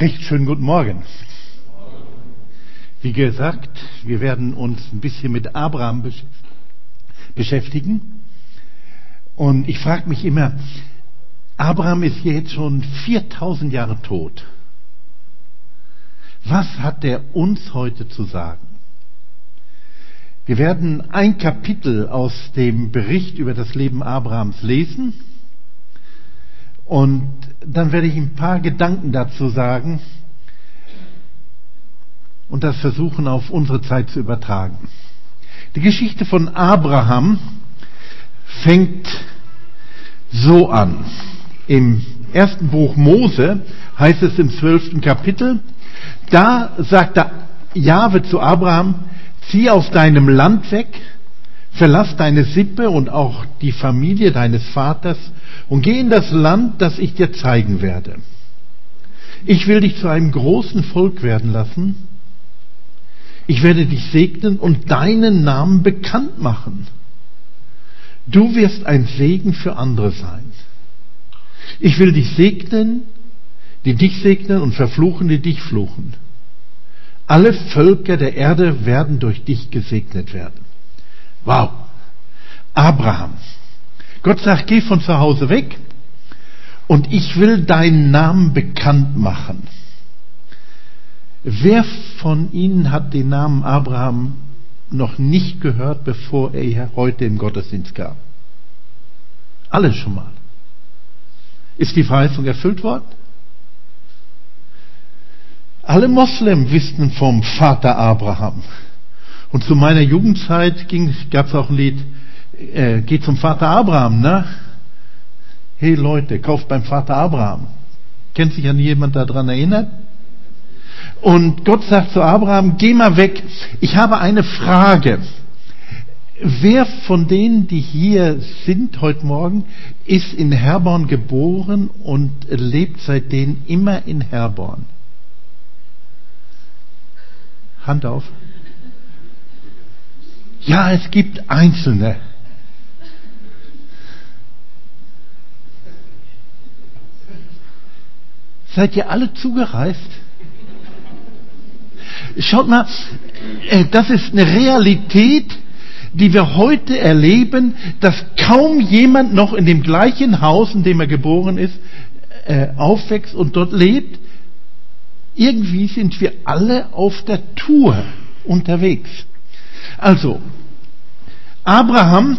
Recht schönen guten Morgen. Wie gesagt, wir werden uns ein bisschen mit Abraham beschäftigen. Und ich frage mich immer, Abraham ist jetzt schon 4000 Jahre tot. Was hat er uns heute zu sagen? Wir werden ein Kapitel aus dem Bericht über das Leben Abrahams lesen und dann werde ich ein paar Gedanken dazu sagen und das versuchen auf unsere Zeit zu übertragen. Die Geschichte von Abraham fängt so an. Im ersten Buch Mose heißt es im zwölften Kapitel, da sagt Jahwe zu Abraham, zieh aus deinem Land weg, verlass deine Sippe und auch die Familie deines Vaters und geh in das Land, das ich dir zeigen werde. Ich will dich zu einem großen Volk werden lassen. Ich werde dich segnen und deinen Namen bekannt machen. Du wirst ein Segen für andere sein. Ich will dich segnen, die dich segnen und verfluchen, die dich fluchen. Alle Völker der Erde werden durch dich gesegnet werden. Wow. Abraham. Gott sagt, geh von zu Hause weg und ich will deinen Namen bekannt machen. Wer von Ihnen hat den Namen Abraham noch nicht gehört, bevor er heute im Gottesdienst gab? Alle schon mal. Ist die Verheißung erfüllt worden? Alle Moslem wissen vom Vater Abraham. Und zu meiner Jugendzeit gab es auch ein Lied, äh, geht zum Vater Abraham, ne? Hey Leute, kauft beim Vater Abraham. Kennt sich an jemand daran erinnert? Und Gott sagt zu Abraham, geh mal weg. Ich habe eine Frage. Wer von denen, die hier sind heute Morgen, ist in Herborn geboren und lebt seitdem immer in Herborn? Hand auf. Ja, es gibt Einzelne. Seid ihr alle zugereist? Schaut mal, äh, das ist eine Realität, die wir heute erleben, dass kaum jemand noch in dem gleichen Haus, in dem er geboren ist, äh, aufwächst und dort lebt. Irgendwie sind wir alle auf der Tour unterwegs. Also, Abraham,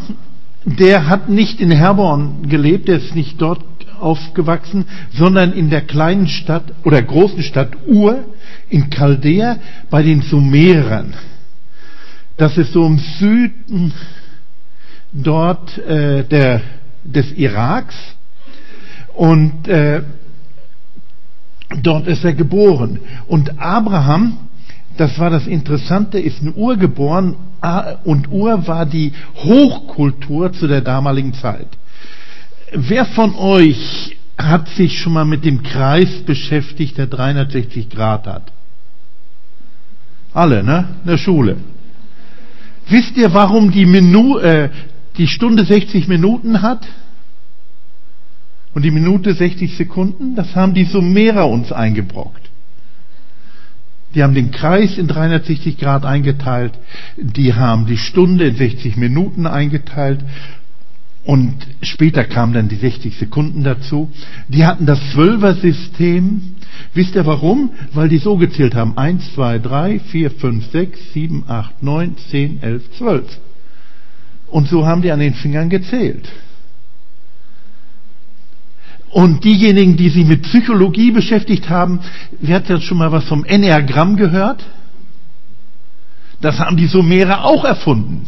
der hat nicht in Herborn gelebt, der ist nicht dort aufgewachsen, sondern in der kleinen Stadt oder großen Stadt Ur in Chaldea bei den Sumerern. Das ist so im Süden dort äh, der, des Iraks und äh, dort ist er geboren. Und Abraham, das war das Interessante, ist in Ur geboren und Ur war die Hochkultur zu der damaligen Zeit. Wer von euch hat sich schon mal mit dem Kreis beschäftigt, der 360 Grad hat? Alle, ne? In der Schule. Wisst ihr, warum die, Minu, äh, die Stunde 60 Minuten hat? Und die Minute 60 Sekunden? Das haben die Sumerer uns eingebrockt. Die haben den Kreis in 360 Grad eingeteilt. Die haben die Stunde in 60 Minuten eingeteilt. Und später kamen dann die 60 Sekunden dazu. Die hatten das Zwölfer-System. Wisst ihr warum? Weil die so gezählt haben. 1, 2, 3, 4, 5, 6, 7, 8, 9, 10, 11, 12. Und so haben die an den Fingern gezählt. Und diejenigen, die sich mit Psychologie beschäftigt haben, wer hat jetzt schon mal was vom Enneagramm gehört? Das haben die Sumerer auch erfunden.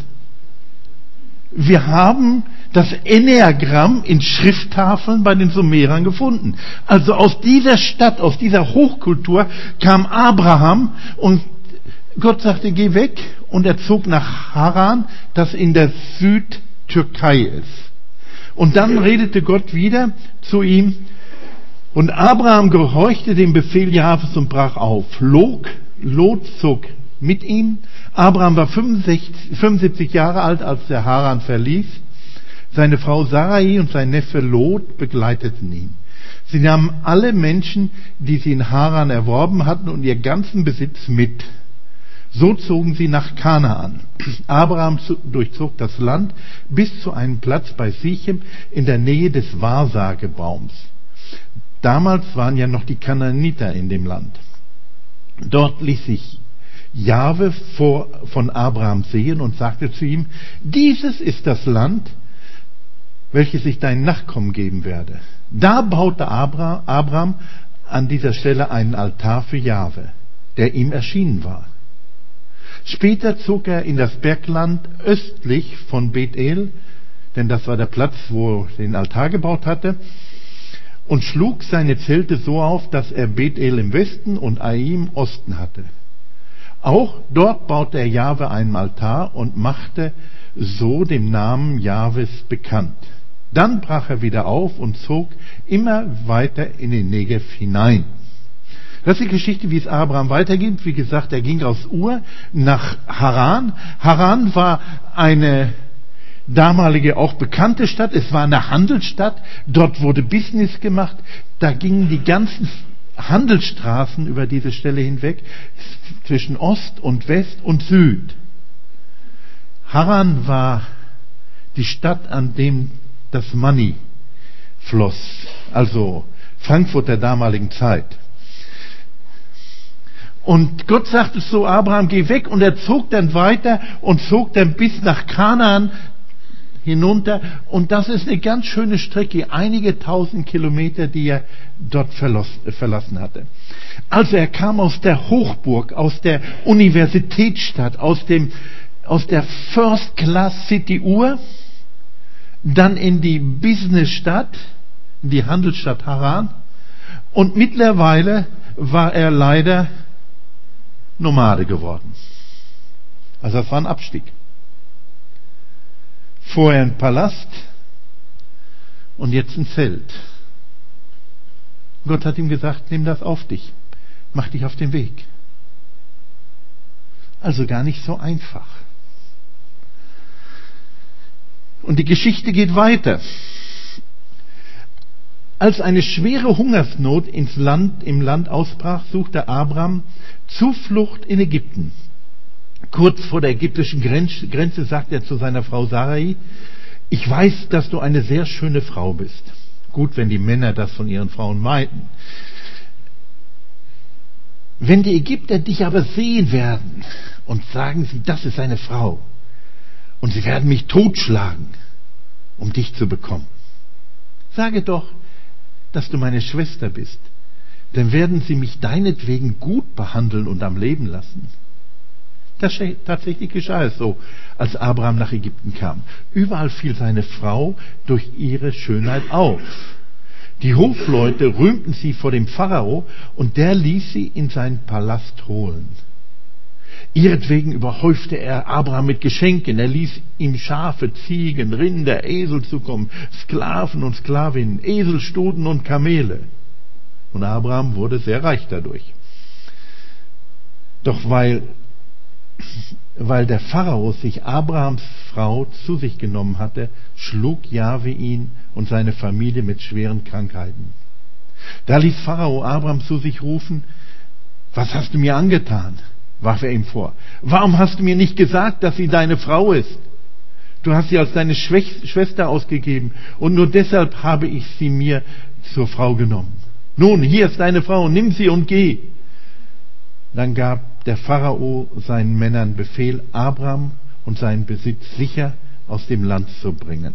Wir haben das Enneagramm in Schrifttafeln bei den Sumerern gefunden. Also aus dieser Stadt, aus dieser Hochkultur kam Abraham und Gott sagte, geh weg und er zog nach Haran, das in der Südtürkei ist. Und dann redete Gott wieder zu ihm und Abraham gehorchte dem Befehl Jahres und brach auf. Lot, Lot zog mit ihm. Abraham war 65, 75 Jahre alt, als der Haran verließ. Seine Frau Sarai und sein Neffe Lot begleiteten ihn. Sie nahmen alle Menschen, die sie in Haran erworben hatten, und ihr ganzen Besitz mit. So zogen sie nach Kanaan. Abraham durchzog das Land bis zu einem Platz bei Sichem in der Nähe des Wahrsagebaums. Damals waren ja noch die Kanaaniter in dem Land. Dort ließ sich Jahwe vor, von Abraham sehen und sagte zu ihm, dieses ist das Land, welches ich deinen Nachkommen geben werde. Da baute Abraham an dieser Stelle einen Altar für Jahwe, der ihm erschienen war. Später zog er in das Bergland östlich von Bethel, denn das war der Platz, wo er den Altar gebaut hatte, und schlug seine Zelte so auf, dass er Bethel im Westen und Ai im Osten hatte. Auch dort baute er Jahwe einen Altar und machte so den Namen Jahwes bekannt. Dann brach er wieder auf und zog immer weiter in den Negev hinein. Das ist die Geschichte, wie es Abraham weitergeht. Wie gesagt, er ging aus Ur nach Haran. Haran war eine damalige auch bekannte Stadt. Es war eine Handelsstadt. Dort wurde Business gemacht. Da gingen die ganzen Handelsstraßen über diese Stelle hinweg zwischen Ost und West und Süd. Haran war die Stadt, an dem das Money floss, also Frankfurt der damaligen Zeit. Und Gott sagte so, Abraham, geh weg. Und er zog dann weiter und zog dann bis nach Kanaan hinunter. Und das ist eine ganz schöne Strecke, einige tausend Kilometer, die er dort verlassen hatte. Also er kam aus der Hochburg, aus der Universitätsstadt, aus, dem, aus der First Class City Ur, dann in die Businessstadt, in die Handelsstadt Haran. Und mittlerweile war er leider Nomade geworden. Also das war ein Abstieg. Vorher ein Palast und jetzt ein Zelt. Gott hat ihm gesagt, nimm das auf dich, mach dich auf den Weg. Also gar nicht so einfach. Und die Geschichte geht weiter. Als eine schwere Hungersnot im Land ausbrach, suchte Abraham Zuflucht in Ägypten. Kurz vor der ägyptischen Grenze sagt er zu seiner Frau Sarai, ich weiß, dass du eine sehr schöne Frau bist. Gut, wenn die Männer das von ihren Frauen meinten. Wenn die Ägypter dich aber sehen werden und sagen sie, das ist eine Frau, und sie werden mich totschlagen, um dich zu bekommen, sage doch, dass du meine Schwester bist, dann werden sie mich deinetwegen gut behandeln und am Leben lassen. Tatsächlich geschah es so, als Abraham nach Ägypten kam. Überall fiel seine Frau durch ihre Schönheit auf. Die Hofleute rühmten sie vor dem Pharao und der ließ sie in seinen Palast holen. Ihretwegen überhäufte er Abraham mit Geschenken. Er ließ ihm Schafe, Ziegen, Rinder, Esel zukommen, Sklaven und Sklavinnen, Eselstuten und Kamele. Und Abraham wurde sehr reich dadurch. Doch weil, weil der Pharao sich Abrahams Frau zu sich genommen hatte, schlug Jahwe ihn und seine Familie mit schweren Krankheiten. Da ließ Pharao Abraham zu sich rufen, was hast du mir angetan? Warf er ihm vor. Warum hast du mir nicht gesagt, dass sie deine Frau ist? Du hast sie als deine Schwester ausgegeben und nur deshalb habe ich sie mir zur Frau genommen. Nun, hier ist deine Frau, nimm sie und geh. Dann gab der Pharao seinen Männern Befehl, Abraham und seinen Besitz sicher aus dem Land zu bringen.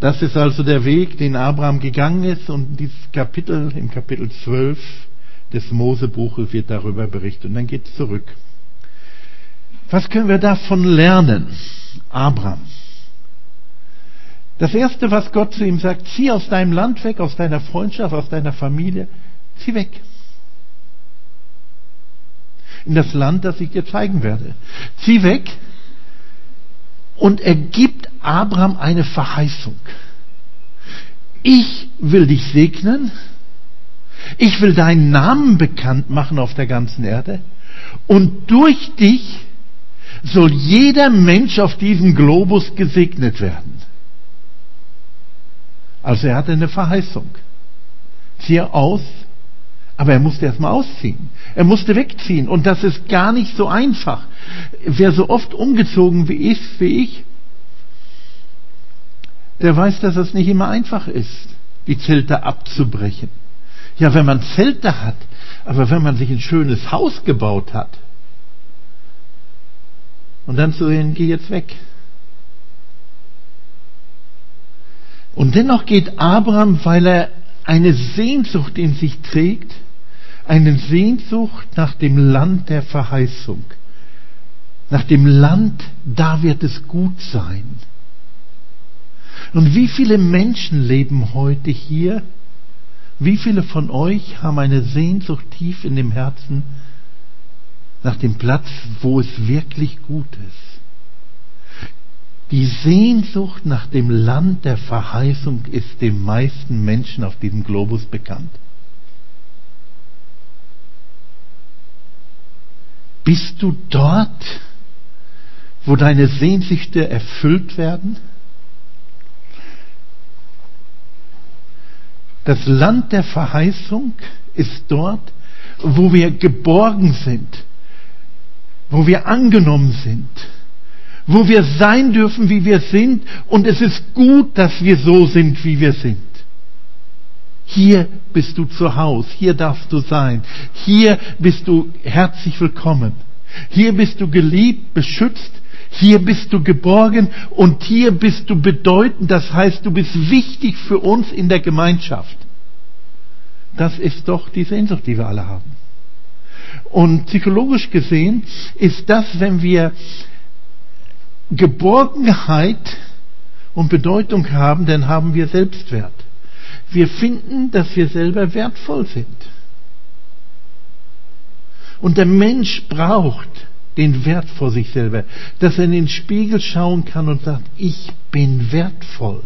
Das ist also der Weg, den Abraham gegangen ist und dieses Kapitel, im Kapitel 12 des Mosebuches wird darüber berichtet. Und dann geht es zurück. Was können wir davon lernen? Abraham. Das erste, was Gott zu ihm sagt, zieh aus deinem Land weg, aus deiner Freundschaft, aus deiner Familie, zieh weg. In das Land, das ich dir zeigen werde. Zieh weg und er gibt Abraham eine Verheißung. Ich will dich segnen. Ich will deinen Namen bekannt machen auf der ganzen Erde. Und durch dich soll jeder Mensch auf diesem Globus gesegnet werden. Also er hatte eine Verheißung. Zieh aus, aber er musste erstmal ausziehen. Er musste wegziehen. Und das ist gar nicht so einfach. Wer so oft umgezogen wie ist, wie ich, der weiß, dass es nicht immer einfach ist, die Zelte abzubrechen. Ja, wenn man Zelte hat, aber wenn man sich ein schönes Haus gebaut hat und dann zu sehen, geh jetzt weg. Und dennoch geht Abraham, weil er eine Sehnsucht in sich trägt, eine Sehnsucht nach dem Land der Verheißung, nach dem Land, da wird es gut sein. Und wie viele Menschen leben heute hier? Wie viele von euch haben eine Sehnsucht tief in dem Herzen nach dem Platz, wo es wirklich gut ist? Die Sehnsucht nach dem Land der Verheißung ist den meisten Menschen auf diesem Globus bekannt. Bist du dort, wo deine Sehnsüchte erfüllt werden? Das Land der Verheißung ist dort, wo wir geborgen sind, wo wir angenommen sind, wo wir sein dürfen, wie wir sind, und es ist gut, dass wir so sind, wie wir sind. Hier bist du zu Hause, hier darfst du sein, hier bist du herzlich willkommen, hier bist du geliebt, beschützt, hier bist du geborgen und hier bist du bedeutend, das heißt, du bist wichtig für uns in der Gemeinschaft. Das ist doch die Sehnsucht, die wir alle haben. Und psychologisch gesehen ist das, wenn wir Geborgenheit und Bedeutung haben, dann haben wir Selbstwert. Wir finden, dass wir selber wertvoll sind. Und der Mensch braucht den Wert vor sich selber, dass er in den Spiegel schauen kann und sagt, ich bin wertvoll.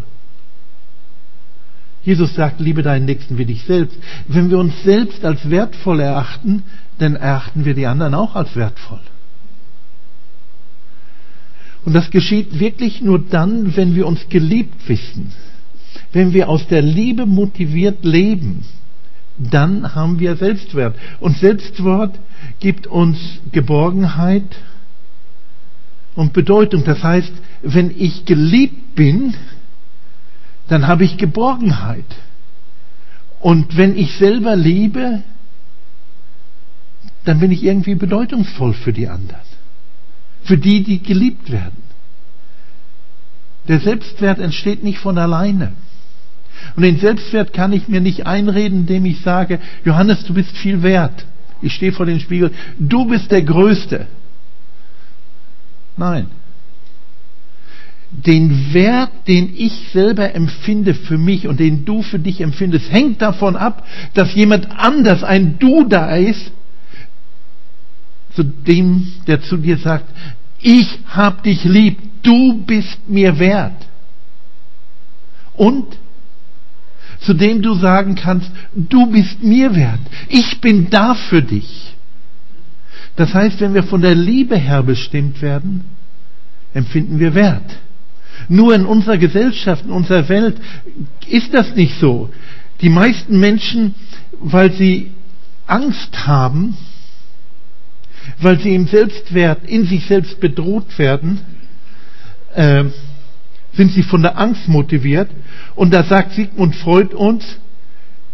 Jesus sagt, liebe deinen Nächsten wie dich selbst. Wenn wir uns selbst als wertvoll erachten, dann erachten wir die anderen auch als wertvoll. Und das geschieht wirklich nur dann, wenn wir uns geliebt wissen, wenn wir aus der Liebe motiviert leben, dann haben wir Selbstwert. Und Selbstwert gibt uns Geborgenheit und Bedeutung. Das heißt, wenn ich geliebt bin, dann habe ich Geborgenheit. Und wenn ich selber liebe, dann bin ich irgendwie bedeutungsvoll für die anderen. Für die, die geliebt werden. Der Selbstwert entsteht nicht von alleine. Und den Selbstwert kann ich mir nicht einreden, indem ich sage, Johannes, du bist viel wert. Ich stehe vor dem Spiegel, du bist der Größte. Nein. Den Wert, den ich selber empfinde für mich und den du für dich empfindest, hängt davon ab, dass jemand anders, ein Du da ist, zu dem, der zu dir sagt, ich hab dich lieb, du bist mir wert. Und zu dem du sagen kannst, du bist mir wert, ich bin da für dich. Das heißt, wenn wir von der Liebe her bestimmt werden, empfinden wir Wert. Nur in unserer Gesellschaft, in unserer Welt ist das nicht so. Die meisten Menschen, weil sie Angst haben, weil sie im Selbstwert, in sich selbst bedroht werden, äh, sind sie von der Angst motiviert. Und da sagt Sigmund Freud uns,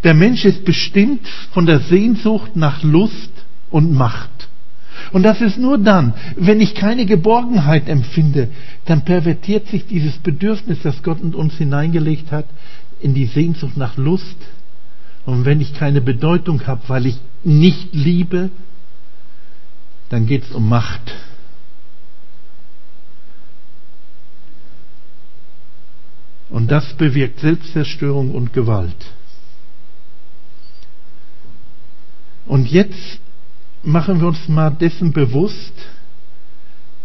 der Mensch ist bestimmt von der Sehnsucht nach Lust und Macht. Und das ist nur dann, wenn ich keine Geborgenheit empfinde, dann pervertiert sich dieses Bedürfnis, das Gott in uns hineingelegt hat, in die Sehnsucht nach Lust. Und wenn ich keine Bedeutung habe, weil ich nicht liebe, dann geht es um Macht. Und das bewirkt Selbstzerstörung und Gewalt. Und jetzt machen wir uns mal dessen bewusst,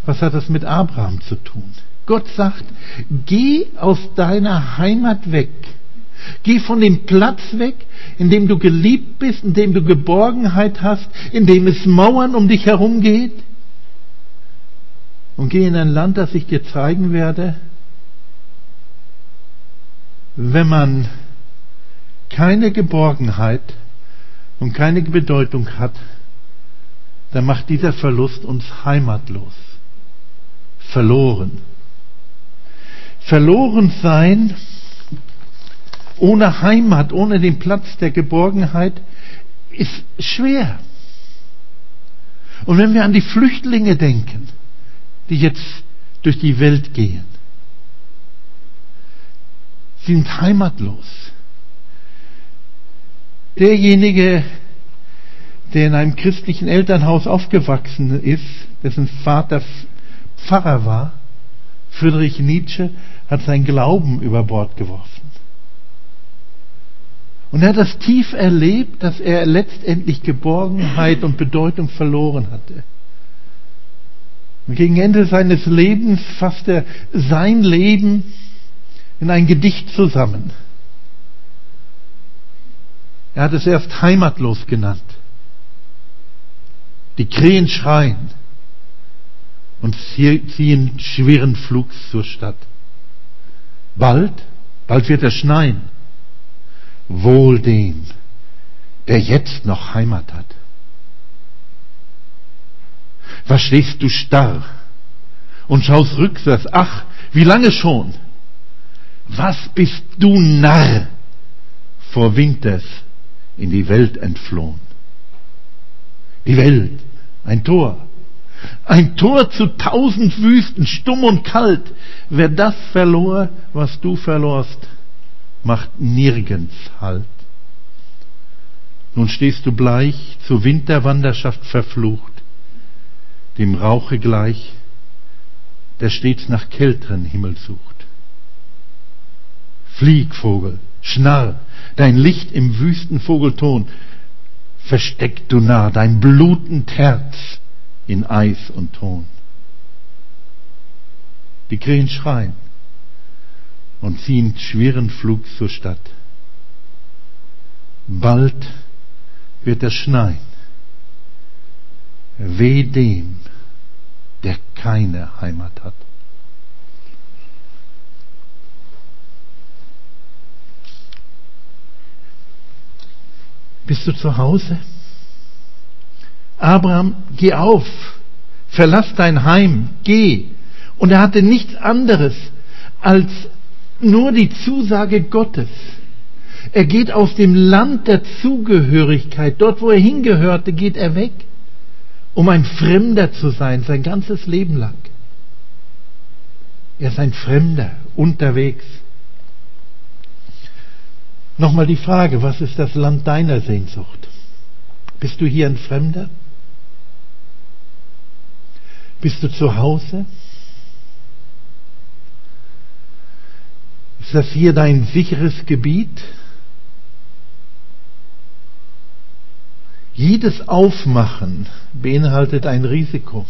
was hat das mit Abraham zu tun? Gott sagt, geh aus deiner Heimat weg. Geh von dem Platz weg, in dem du geliebt bist, in dem du Geborgenheit hast, in dem es Mauern um dich herum geht. Und geh in ein Land, das ich dir zeigen werde. Wenn man keine Geborgenheit und keine Bedeutung hat, dann macht dieser Verlust uns heimatlos, verloren. Verloren sein ohne Heimat, ohne den Platz der Geborgenheit ist schwer. Und wenn wir an die Flüchtlinge denken, die jetzt durch die Welt gehen, sind heimatlos. Derjenige, der in einem christlichen Elternhaus aufgewachsen ist, dessen Vater Pfarrer war, Friedrich Nietzsche, hat sein Glauben über Bord geworfen. Und er hat das tief erlebt, dass er letztendlich Geborgenheit und Bedeutung verloren hatte. Und gegen Ende seines Lebens fasst er sein Leben in ein Gedicht zusammen. Er hat es erst heimatlos genannt. Die Krähen schreien und ziehen schweren Flugs zur Stadt. Bald, bald wird es schneien. Wohl dem, der jetzt noch Heimat hat. Was stehst du starr und schaust rückwärts? Ach, wie lange schon? Was bist du Narr vor Winters in die Welt entflohen? Die Welt, ein Tor, ein Tor zu tausend Wüsten, stumm und kalt. Wer das verlor, was du verlorst, macht nirgends Halt. Nun stehst du bleich, zur Winterwanderschaft verflucht, dem Rauche gleich, der stets nach kälteren Himmel sucht. Flieg, Vogel, schnarr, dein Licht im wüsten Vogelton, versteck du nah dein blutend Herz in Eis und Ton. Die Krähen schreien und ziehen schweren Flug zur Stadt. Bald wird es schneien. Weh dem, der keine Heimat hat. Bist du zu Hause? Abraham, geh auf, verlass dein Heim, geh. Und er hatte nichts anderes als nur die Zusage Gottes. Er geht aus dem Land der Zugehörigkeit, dort wo er hingehörte, geht er weg, um ein Fremder zu sein, sein ganzes Leben lang. Er ist ein Fremder unterwegs. Nochmal die Frage, was ist das Land deiner Sehnsucht? Bist du hier ein Fremder? Bist du zu Hause? Ist das hier dein sicheres Gebiet? Jedes Aufmachen beinhaltet ein Risiko.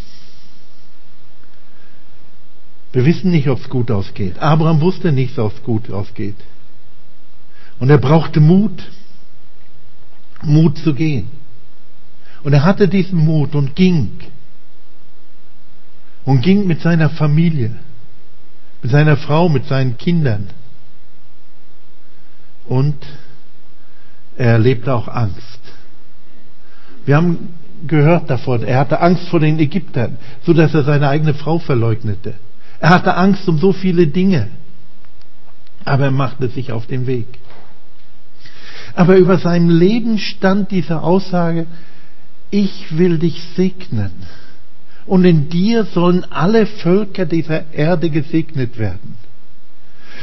Wir wissen nicht, ob es gut ausgeht. Abraham wusste nicht, ob es gut ausgeht. Und er brauchte Mut, Mut zu gehen. Und er hatte diesen Mut und ging. Und ging mit seiner Familie, mit seiner Frau, mit seinen Kindern. Und er erlebte auch Angst. Wir haben gehört davon, er hatte Angst vor den Ägyptern, so dass er seine eigene Frau verleugnete. Er hatte Angst um so viele Dinge. Aber er machte sich auf den Weg. Aber über seinem Leben stand diese Aussage, ich will dich segnen. Und in dir sollen alle Völker dieser Erde gesegnet werden.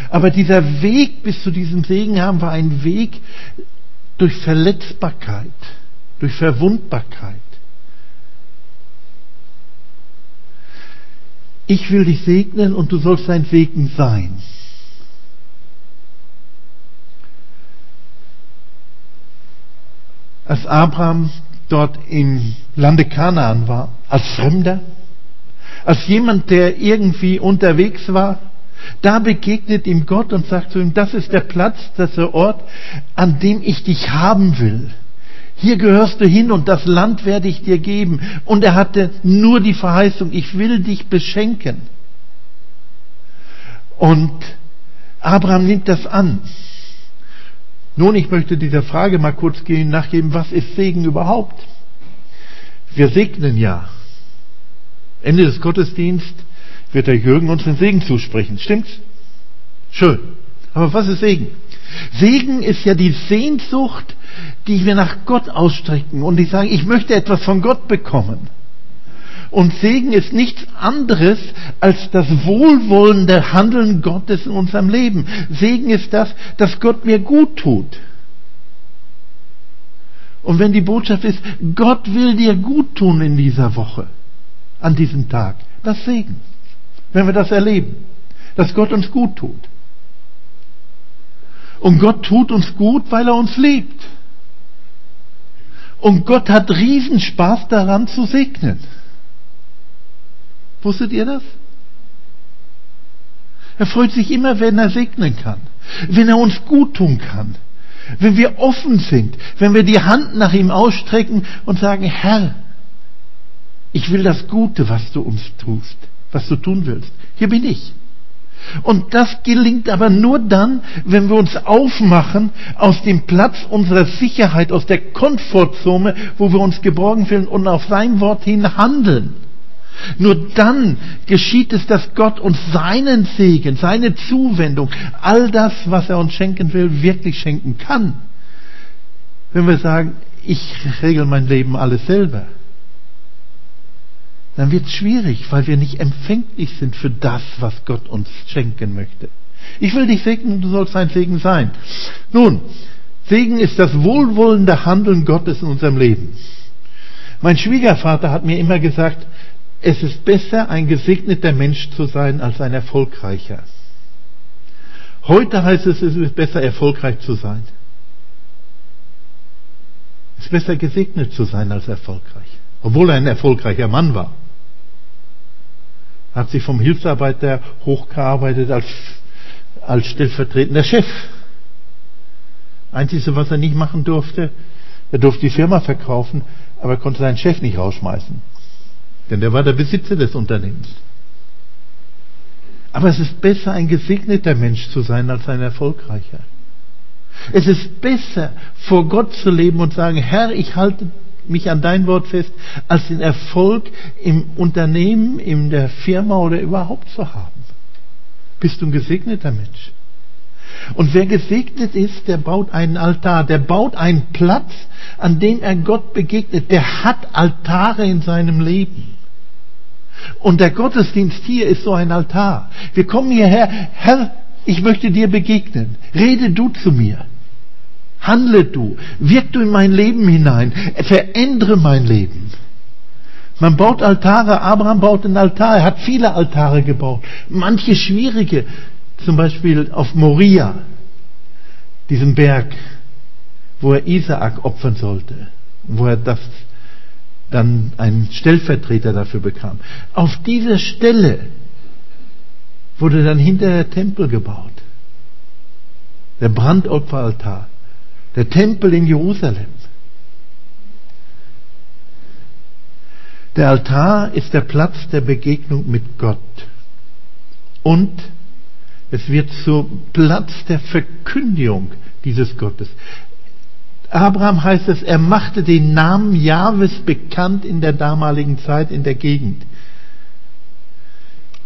Aber dieser Weg bis zu diesem Segen haben wir einen Weg durch Verletzbarkeit, durch Verwundbarkeit. Ich will dich segnen und du sollst ein Segen sein. Als Abraham dort im Lande Kanaan war, als Fremder, als jemand, der irgendwie unterwegs war, da begegnet ihm Gott und sagt zu ihm, das ist der Platz, das ist der Ort, an dem ich dich haben will. Hier gehörst du hin und das Land werde ich dir geben. Und er hatte nur die Verheißung, ich will dich beschenken. Und Abraham nimmt das an. Nun, ich möchte dieser Frage mal kurz nachgeben, was ist Segen überhaupt? Wir segnen ja. Ende des Gottesdienstes wird der Jürgen uns den Segen zusprechen. Stimmt's? Schön. Aber was ist Segen? Segen ist ja die Sehnsucht, die wir nach Gott ausstrecken und die sagen, ich möchte etwas von Gott bekommen. Und Segen ist nichts anderes als das wohlwollende Handeln Gottes in unserem Leben. Segen ist das, dass Gott mir gut tut. Und wenn die Botschaft ist, Gott will dir gut tun in dieser Woche, an diesem Tag, das Segen. Wenn wir das erleben, dass Gott uns gut tut. Und Gott tut uns gut, weil er uns liebt. Und Gott hat Riesenspaß daran zu segnen. Wusstet ihr das? Er freut sich immer, wenn er segnen kann, wenn er uns gut tun kann, wenn wir offen sind, wenn wir die Hand nach ihm ausstrecken und sagen, Herr, ich will das Gute, was du uns tust, was du tun willst. Hier bin ich. Und das gelingt aber nur dann, wenn wir uns aufmachen aus dem Platz unserer Sicherheit, aus der Komfortzone, wo wir uns geborgen fühlen und auf sein Wort hin handeln. Nur dann geschieht es, dass Gott uns seinen Segen, seine Zuwendung, all das, was er uns schenken will, wirklich schenken kann. Wenn wir sagen, ich regel mein Leben alles selber, dann wird es schwierig, weil wir nicht empfänglich sind für das, was Gott uns schenken möchte. Ich will dich segnen, du sollst ein Segen sein. Nun, Segen ist das wohlwollende Handeln Gottes in unserem Leben. Mein Schwiegervater hat mir immer gesagt, es ist besser, ein gesegneter Mensch zu sein, als ein erfolgreicher. Heute heißt es, es ist besser, erfolgreich zu sein. Es ist besser, gesegnet zu sein, als erfolgreich. Obwohl er ein erfolgreicher Mann war. Hat sich vom Hilfsarbeiter hochgearbeitet als, als stellvertretender Chef. Einzige, was er nicht machen durfte, er durfte die Firma verkaufen, aber er konnte seinen Chef nicht rausschmeißen. Denn der war der Besitzer des Unternehmens. Aber es ist besser, ein gesegneter Mensch zu sein, als ein erfolgreicher. Es ist besser, vor Gott zu leben und sagen, Herr, ich halte mich an dein Wort fest, als den Erfolg im Unternehmen, in der Firma oder überhaupt zu haben. Bist du ein gesegneter Mensch? Und wer gesegnet ist, der baut einen Altar, der baut einen Platz, an dem er Gott begegnet, der hat Altare in seinem Leben. Und der Gottesdienst hier ist so ein Altar. Wir kommen hierher, Herr, ich möchte dir begegnen. Rede du zu mir. Handle du. Wirk du in mein Leben hinein. Verändere mein Leben. Man baut Altare. Abraham baut einen Altar. Er hat viele Altare gebaut. Manche schwierige. Zum Beispiel auf Moria, diesem Berg, wo er Isaak opfern sollte. Wo er das dann einen Stellvertreter dafür bekam. Auf dieser Stelle wurde dann hinterher der Tempel gebaut. Der Brandopferaltar. Der Tempel in Jerusalem. Der Altar ist der Platz der Begegnung mit Gott. Und es wird zur Platz der Verkündigung dieses Gottes. Abraham heißt es, er machte den Namen Jahwes bekannt in der damaligen Zeit in der Gegend.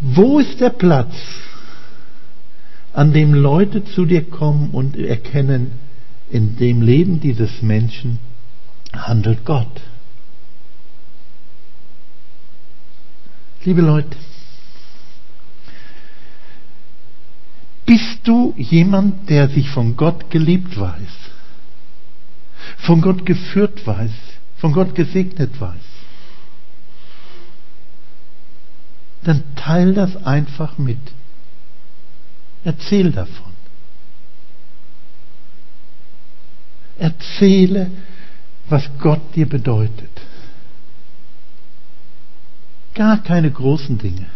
Wo ist der Platz, an dem Leute zu dir kommen und erkennen, in dem Leben dieses Menschen handelt Gott? Liebe Leute, bist du jemand, der sich von Gott geliebt weiß? Von Gott geführt weiß, von Gott gesegnet weiß, dann teil das einfach mit. Erzähl davon. Erzähle, was Gott dir bedeutet. Gar keine großen Dinge.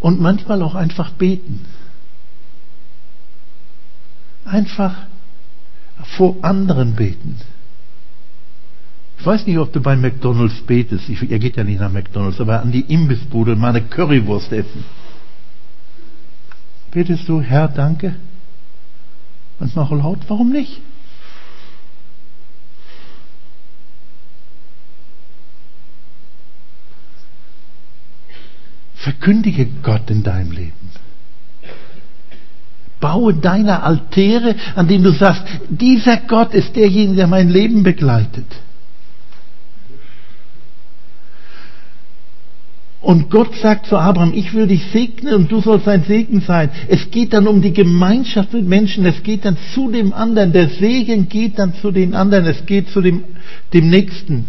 Und manchmal auch einfach beten. Einfach vor anderen beten. Ich weiß nicht, ob du bei McDonalds betest. Ich, er geht ja nicht nach McDonalds, aber an die Imbissbude mal eine Currywurst essen. Betest du, Herr, danke? Und mach laut, warum nicht? Verkündige Gott in deinem Leben. Baue deine Altäre, an denen du sagst, dieser Gott ist derjenige, der mein Leben begleitet. Und Gott sagt zu Abraham, ich will dich segnen und du sollst ein Segen sein. Es geht dann um die Gemeinschaft mit Menschen, es geht dann zu dem anderen. Der Segen geht dann zu den anderen, es geht zu dem, dem Nächsten.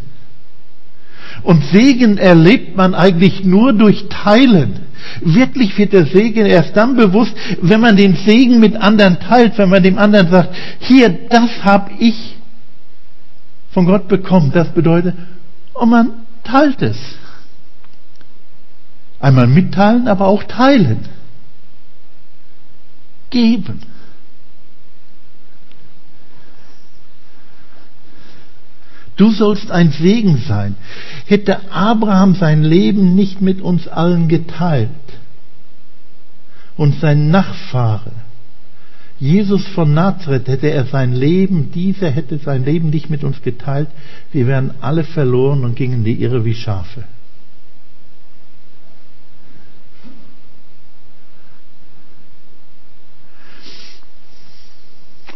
Und Segen erlebt man eigentlich nur durch Teilen. Wirklich wird der Segen erst dann bewusst, wenn man den Segen mit anderen teilt, wenn man dem anderen sagt, hier, das habe ich von Gott bekommen. Das bedeutet, und man teilt es. Einmal mitteilen, aber auch teilen. Geben. Du sollst ein Segen sein. Hätte Abraham sein Leben nicht mit uns allen geteilt und sein Nachfahre, Jesus von Nazareth, hätte er sein Leben, dieser hätte sein Leben nicht mit uns geteilt, wir wären alle verloren und gingen die Irre wie Schafe.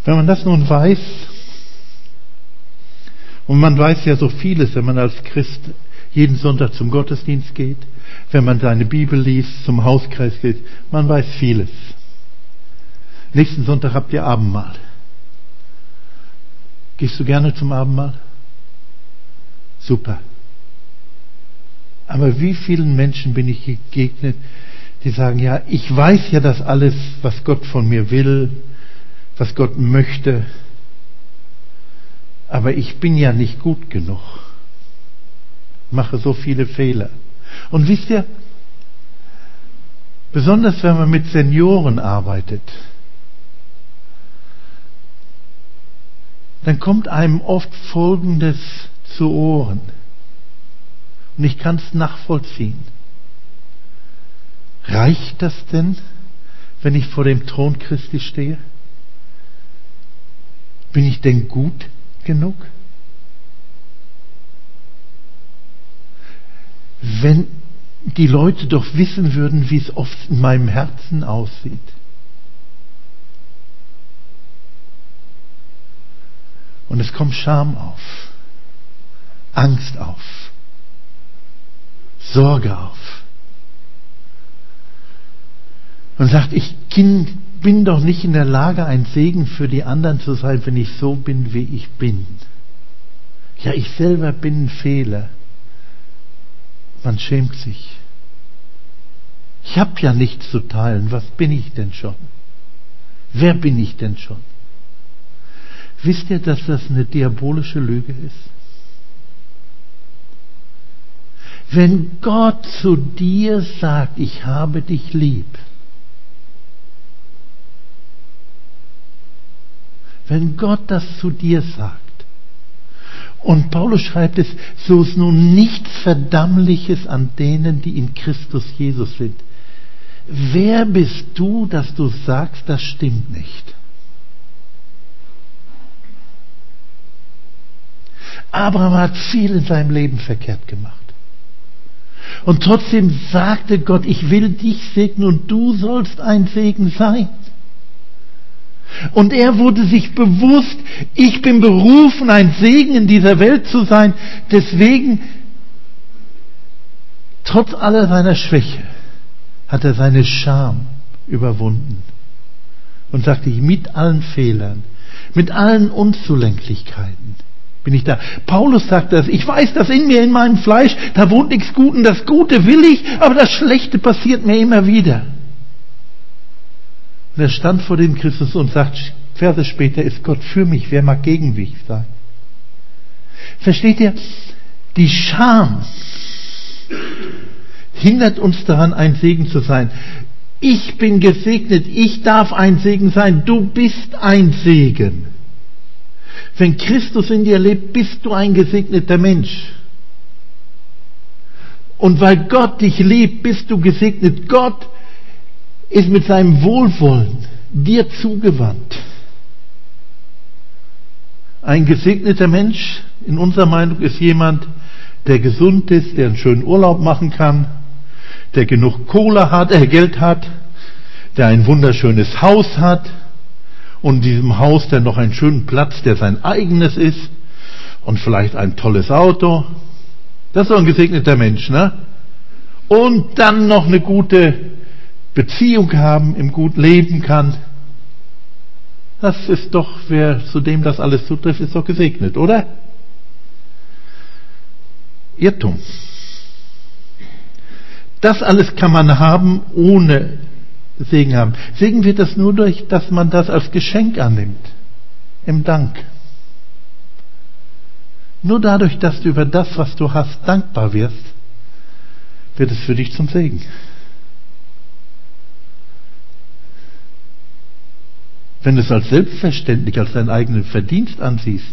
Wenn man das nun weiß, und man weiß ja so vieles, wenn man als Christ jeden Sonntag zum Gottesdienst geht, wenn man seine Bibel liest, zum Hauskreis geht. Man weiß vieles. Nächsten Sonntag habt ihr Abendmahl. Gehst du gerne zum Abendmahl? Super. Aber wie vielen Menschen bin ich begegnet, die sagen, ja, ich weiß ja das alles, was Gott von mir will, was Gott möchte, aber ich bin ja nicht gut genug, mache so viele Fehler. Und wisst ihr, besonders wenn man mit Senioren arbeitet, dann kommt einem oft Folgendes zu Ohren. Und ich kann es nachvollziehen. Reicht das denn, wenn ich vor dem Thron Christi stehe? Bin ich denn gut genug? Wenn die Leute doch wissen würden, wie es oft in meinem Herzen aussieht. Und es kommt Scham auf, Angst auf, Sorge auf. Und sagt, ich bin doch nicht in der Lage, ein Segen für die anderen zu sein, wenn ich so bin, wie ich bin. Ja, ich selber bin ein Fehler. Man schämt sich. Ich habe ja nichts zu teilen. Was bin ich denn schon? Wer bin ich denn schon? Wisst ihr, dass das eine diabolische Lüge ist? Wenn Gott zu dir sagt, ich habe dich lieb, wenn Gott das zu dir sagt. Und Paulus schreibt es, so ist nun nichts Verdammliches an denen, die in Christus Jesus sind. Wer bist du, dass du sagst, das stimmt nicht? Abraham hat viel in seinem Leben verkehrt gemacht. Und trotzdem sagte Gott, ich will dich segnen und du sollst ein Segen sein. Und er wurde sich bewusst, ich bin berufen, ein Segen in dieser Welt zu sein. Deswegen, trotz aller seiner Schwäche, hat er seine Scham überwunden und sagte, mit allen Fehlern, mit allen Unzulänklichkeiten bin ich da. Paulus sagt das, ich weiß, dass in mir, in meinem Fleisch, da wohnt nichts Gutes, das Gute will ich, aber das Schlechte passiert mir immer wieder. Und er stand vor dem Christus und sagt, Verse später, ist Gott für mich, wer mag gegen mich sein? Versteht ihr? Die Scham hindert uns daran, ein Segen zu sein. Ich bin gesegnet, ich darf ein Segen sein, du bist ein Segen. Wenn Christus in dir lebt, bist du ein gesegneter Mensch. Und weil Gott dich liebt, bist du gesegnet. Gott ist mit seinem Wohlwollen dir zugewandt. Ein gesegneter Mensch in unserer Meinung ist jemand, der gesund ist, der einen schönen Urlaub machen kann, der genug Kohle hat, äh, Geld hat, der ein wunderschönes Haus hat und in diesem Haus dann noch einen schönen Platz, der sein eigenes ist und vielleicht ein tolles Auto. Das ist doch ein gesegneter Mensch, ne? Und dann noch eine gute Beziehung haben, im gut leben kann. Das ist doch, wer zu dem das alles zutrifft, ist doch gesegnet, oder? Irrtum. Das alles kann man haben, ohne Segen haben. Segen wird das nur durch, dass man das als Geschenk annimmt. Im Dank. Nur dadurch, dass du über das, was du hast, dankbar wirst, wird es für dich zum Segen. Wenn du es als selbstverständlich, als deinen eigenen Verdienst ansiehst,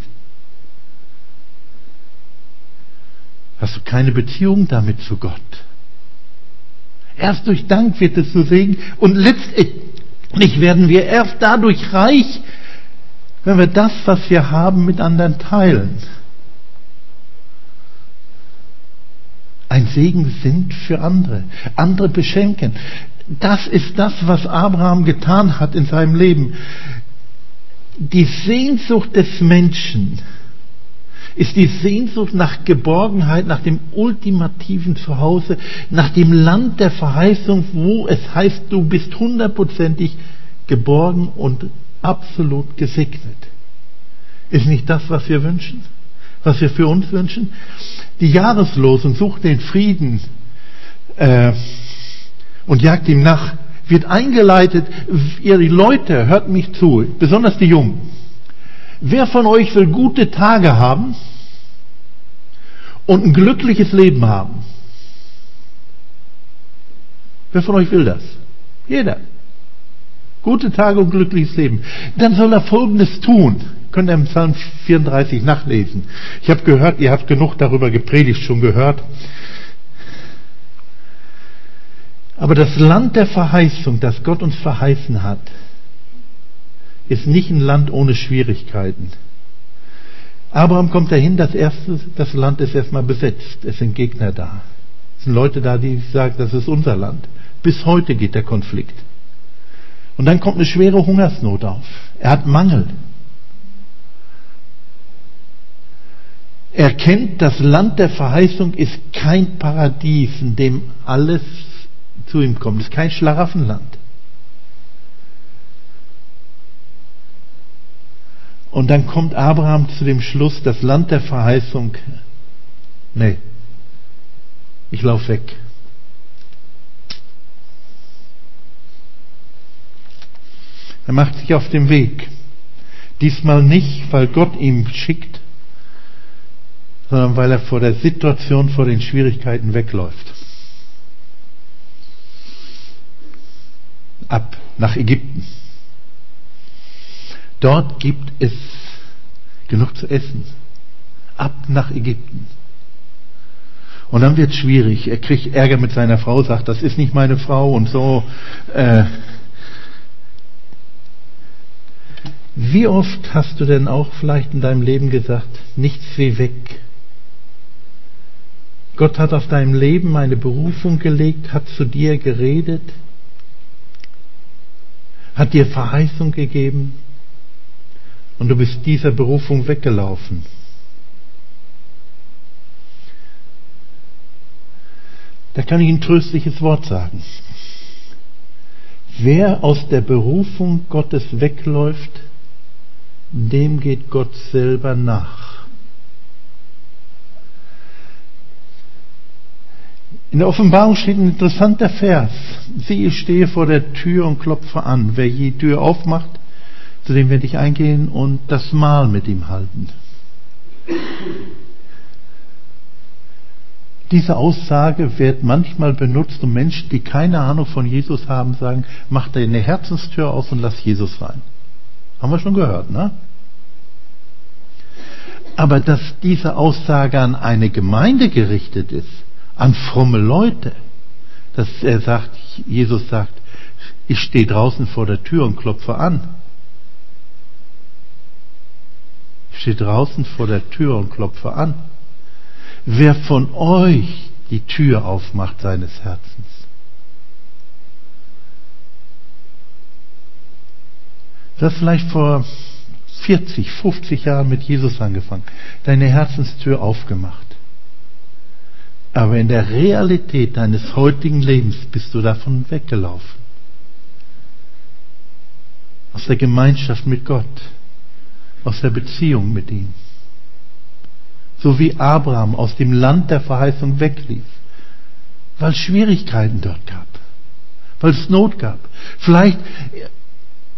hast du keine Beziehung damit zu Gott. Erst durch Dank wird es zu Segen und letztendlich werden wir erst dadurch reich, wenn wir das, was wir haben, mit anderen teilen. Ein Segen sind für andere, andere beschenken. Das ist das, was Abraham getan hat in seinem Leben. Die Sehnsucht des Menschen, ist die Sehnsucht nach Geborgenheit, nach dem ultimativen Zuhause, nach dem Land der Verheißung, wo es heißt, du bist hundertprozentig geborgen und absolut gesegnet. Ist nicht das, was wir wünschen? Was wir für uns wünschen? Die Jahreslosen sucht den Frieden äh, und jagt ihm nach, wird eingeleitet, ihr Leute, hört mich zu, besonders die Jungen Wer von euch will gute Tage haben und ein glückliches Leben haben? Wer von euch will das? Jeder. Gute Tage und glückliches Leben. Dann soll er Folgendes tun. Könnt ihr im Psalm 34 nachlesen. Ich habe gehört, ihr habt genug darüber gepredigt, schon gehört. Aber das Land der Verheißung, das Gott uns verheißen hat, ist nicht ein Land ohne Schwierigkeiten. Abraham kommt dahin, das, erste, das Land ist erstmal besetzt. Es sind Gegner da. Es sind Leute da, die sagen, das ist unser Land. Bis heute geht der Konflikt. Und dann kommt eine schwere Hungersnot auf. Er hat Mangel. Er kennt, das Land der Verheißung ist kein Paradies, in dem alles zu ihm kommt. Es ist kein Schlaraffenland. Und dann kommt Abraham zu dem Schluss, das Land der Verheißung, nee, ich laufe weg. Er macht sich auf den Weg. Diesmal nicht, weil Gott ihm schickt, sondern weil er vor der Situation, vor den Schwierigkeiten wegläuft. Ab nach Ägypten. Dort gibt es genug zu essen. Ab nach Ägypten. Und dann wird es schwierig. Er kriegt Ärger mit seiner Frau, sagt, das ist nicht meine Frau und so. Äh, wie oft hast du denn auch vielleicht in deinem Leben gesagt, nichts wie weg? Gott hat auf deinem Leben eine Berufung gelegt, hat zu dir geredet, hat dir Verheißung gegeben und du bist dieser Berufung weggelaufen. Da kann ich ein tröstliches Wort sagen. Wer aus der Berufung Gottes wegläuft, dem geht Gott selber nach. In der Offenbarung steht ein interessanter Vers. Sieh, ich stehe vor der Tür und klopfe an. Wer die Tür aufmacht, zu dem werde ich eingehen und das Mahl mit ihm halten. Diese Aussage wird manchmal benutzt, um Menschen, die keine Ahnung von Jesus haben, sagen, mach deine Herzenstür auf und lass Jesus rein. Haben wir schon gehört, ne? Aber dass diese Aussage an eine Gemeinde gerichtet ist, an fromme Leute, dass er sagt, Jesus sagt, Ich stehe draußen vor der Tür und klopfe an. Ich stehe draußen vor der Tür und klopfe an. Wer von euch die Tür aufmacht seines Herzens? Du hast vielleicht vor 40, 50 Jahren mit Jesus angefangen, deine Herzenstür aufgemacht. Aber in der Realität deines heutigen Lebens bist du davon weggelaufen. Aus der Gemeinschaft mit Gott, aus der Beziehung mit ihm. So wie Abraham aus dem Land der Verheißung weglief, weil es Schwierigkeiten dort gab, weil es Not gab. Vielleicht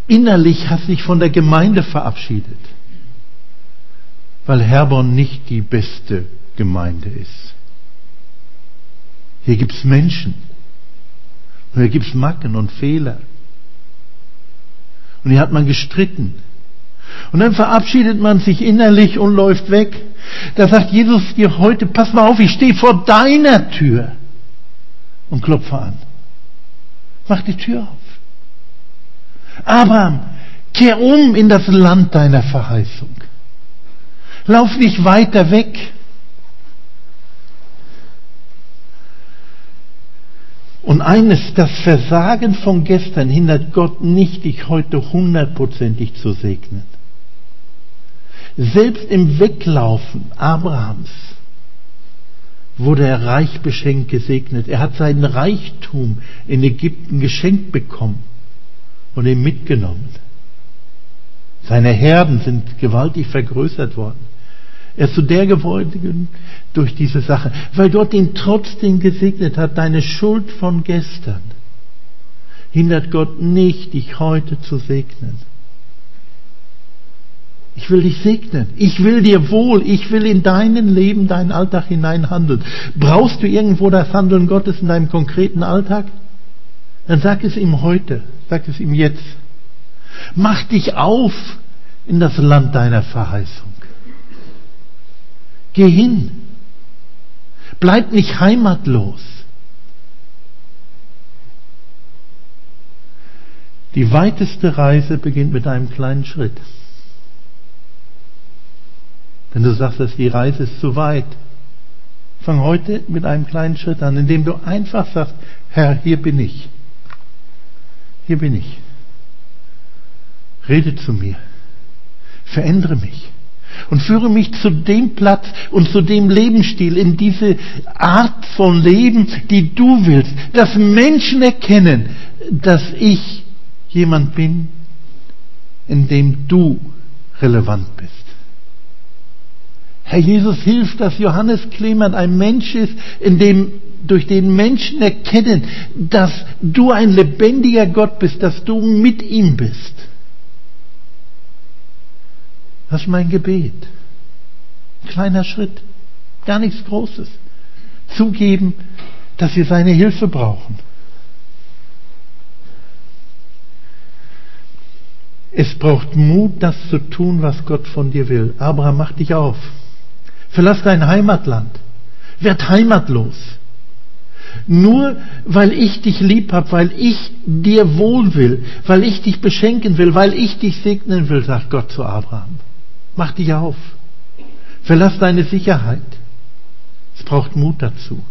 innerlich hast dich von der Gemeinde verabschiedet, weil Herborn nicht die beste Gemeinde ist. Hier gibt es Menschen. Und hier gibt es Macken und Fehler. Und hier hat man gestritten. Und dann verabschiedet man sich innerlich und läuft weg. Da sagt Jesus dir heute, pass mal auf, ich stehe vor deiner Tür und klopfe an. Mach die Tür auf. Abraham, kehr um in das Land deiner Verheißung. Lauf nicht weiter weg. Und eines, das Versagen von gestern hindert Gott nicht, dich heute hundertprozentig zu segnen. Selbst im Weglaufen Abrahams wurde er reich beschenkt gesegnet. Er hat seinen Reichtum in Ägypten geschenkt bekommen und ihn mitgenommen. Seine Herden sind gewaltig vergrößert worden. Er ist zu der geworden durch diese Sache, weil Gott ihn trotzdem gesegnet hat, deine Schuld von gestern hindert Gott nicht, dich heute zu segnen. Ich will dich segnen. Ich will dir wohl. Ich will in deinen Leben, deinen Alltag hinein handeln. Brauchst du irgendwo das Handeln Gottes in deinem konkreten Alltag? Dann sag es ihm heute. Sag es ihm jetzt. Mach dich auf in das Land deiner Verheißung. Geh hin. Bleib nicht heimatlos. Die weiteste Reise beginnt mit einem kleinen Schritt. Wenn du sagst, dass die Reise ist zu weit, fang heute mit einem kleinen Schritt an, indem du einfach sagst, Herr, hier bin ich. Hier bin ich. Rede zu mir. Verändere mich. Und führe mich zu dem Platz und zu dem Lebensstil, in diese Art von Leben, die du willst. Dass Menschen erkennen, dass ich jemand bin, in dem du relevant bist. Herr Jesus, hilft, dass Johannes Clement ein Mensch ist, in dem, durch den Menschen erkennen, dass du ein lebendiger Gott bist, dass du mit ihm bist. Das ist mein Gebet. Ein kleiner Schritt, gar nichts Großes. Zugeben, dass wir seine Hilfe brauchen. Es braucht Mut, das zu tun, was Gott von dir will. Abraham, mach dich auf. Verlass dein Heimatland. Werd heimatlos. Nur weil ich dich lieb habe, weil ich dir wohl will, weil ich dich beschenken will, weil ich dich segnen will, sagt Gott zu Abraham. Mach dich auf. Verlass deine Sicherheit. Es braucht Mut dazu.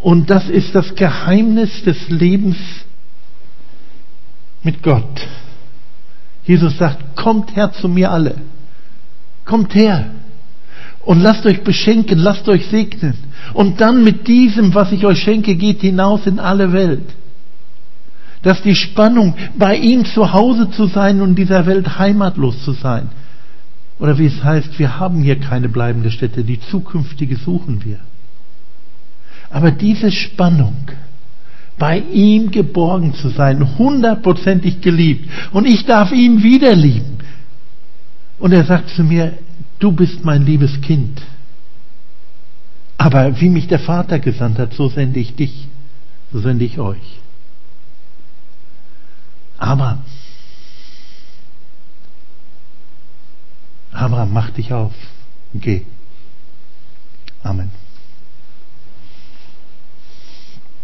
Und das ist das Geheimnis des Lebens mit Gott. Jesus sagt, kommt her zu mir alle. Kommt her und lasst euch beschenken, lasst euch segnen. Und dann mit diesem, was ich euch schenke, geht hinaus in alle Welt. Dass die Spannung, bei ihm zu Hause zu sein und dieser Welt heimatlos zu sein. Oder wie es heißt, wir haben hier keine bleibende Stätte, die zukünftige suchen wir. Aber diese Spannung, bei ihm geborgen zu sein, hundertprozentig geliebt, und ich darf ihn wieder lieben. Und er sagt zu mir, du bist mein liebes Kind. Aber wie mich der Vater gesandt hat, so sende ich dich, so sende ich euch. Aber Abraham, mach dich auf. Geh. Amen.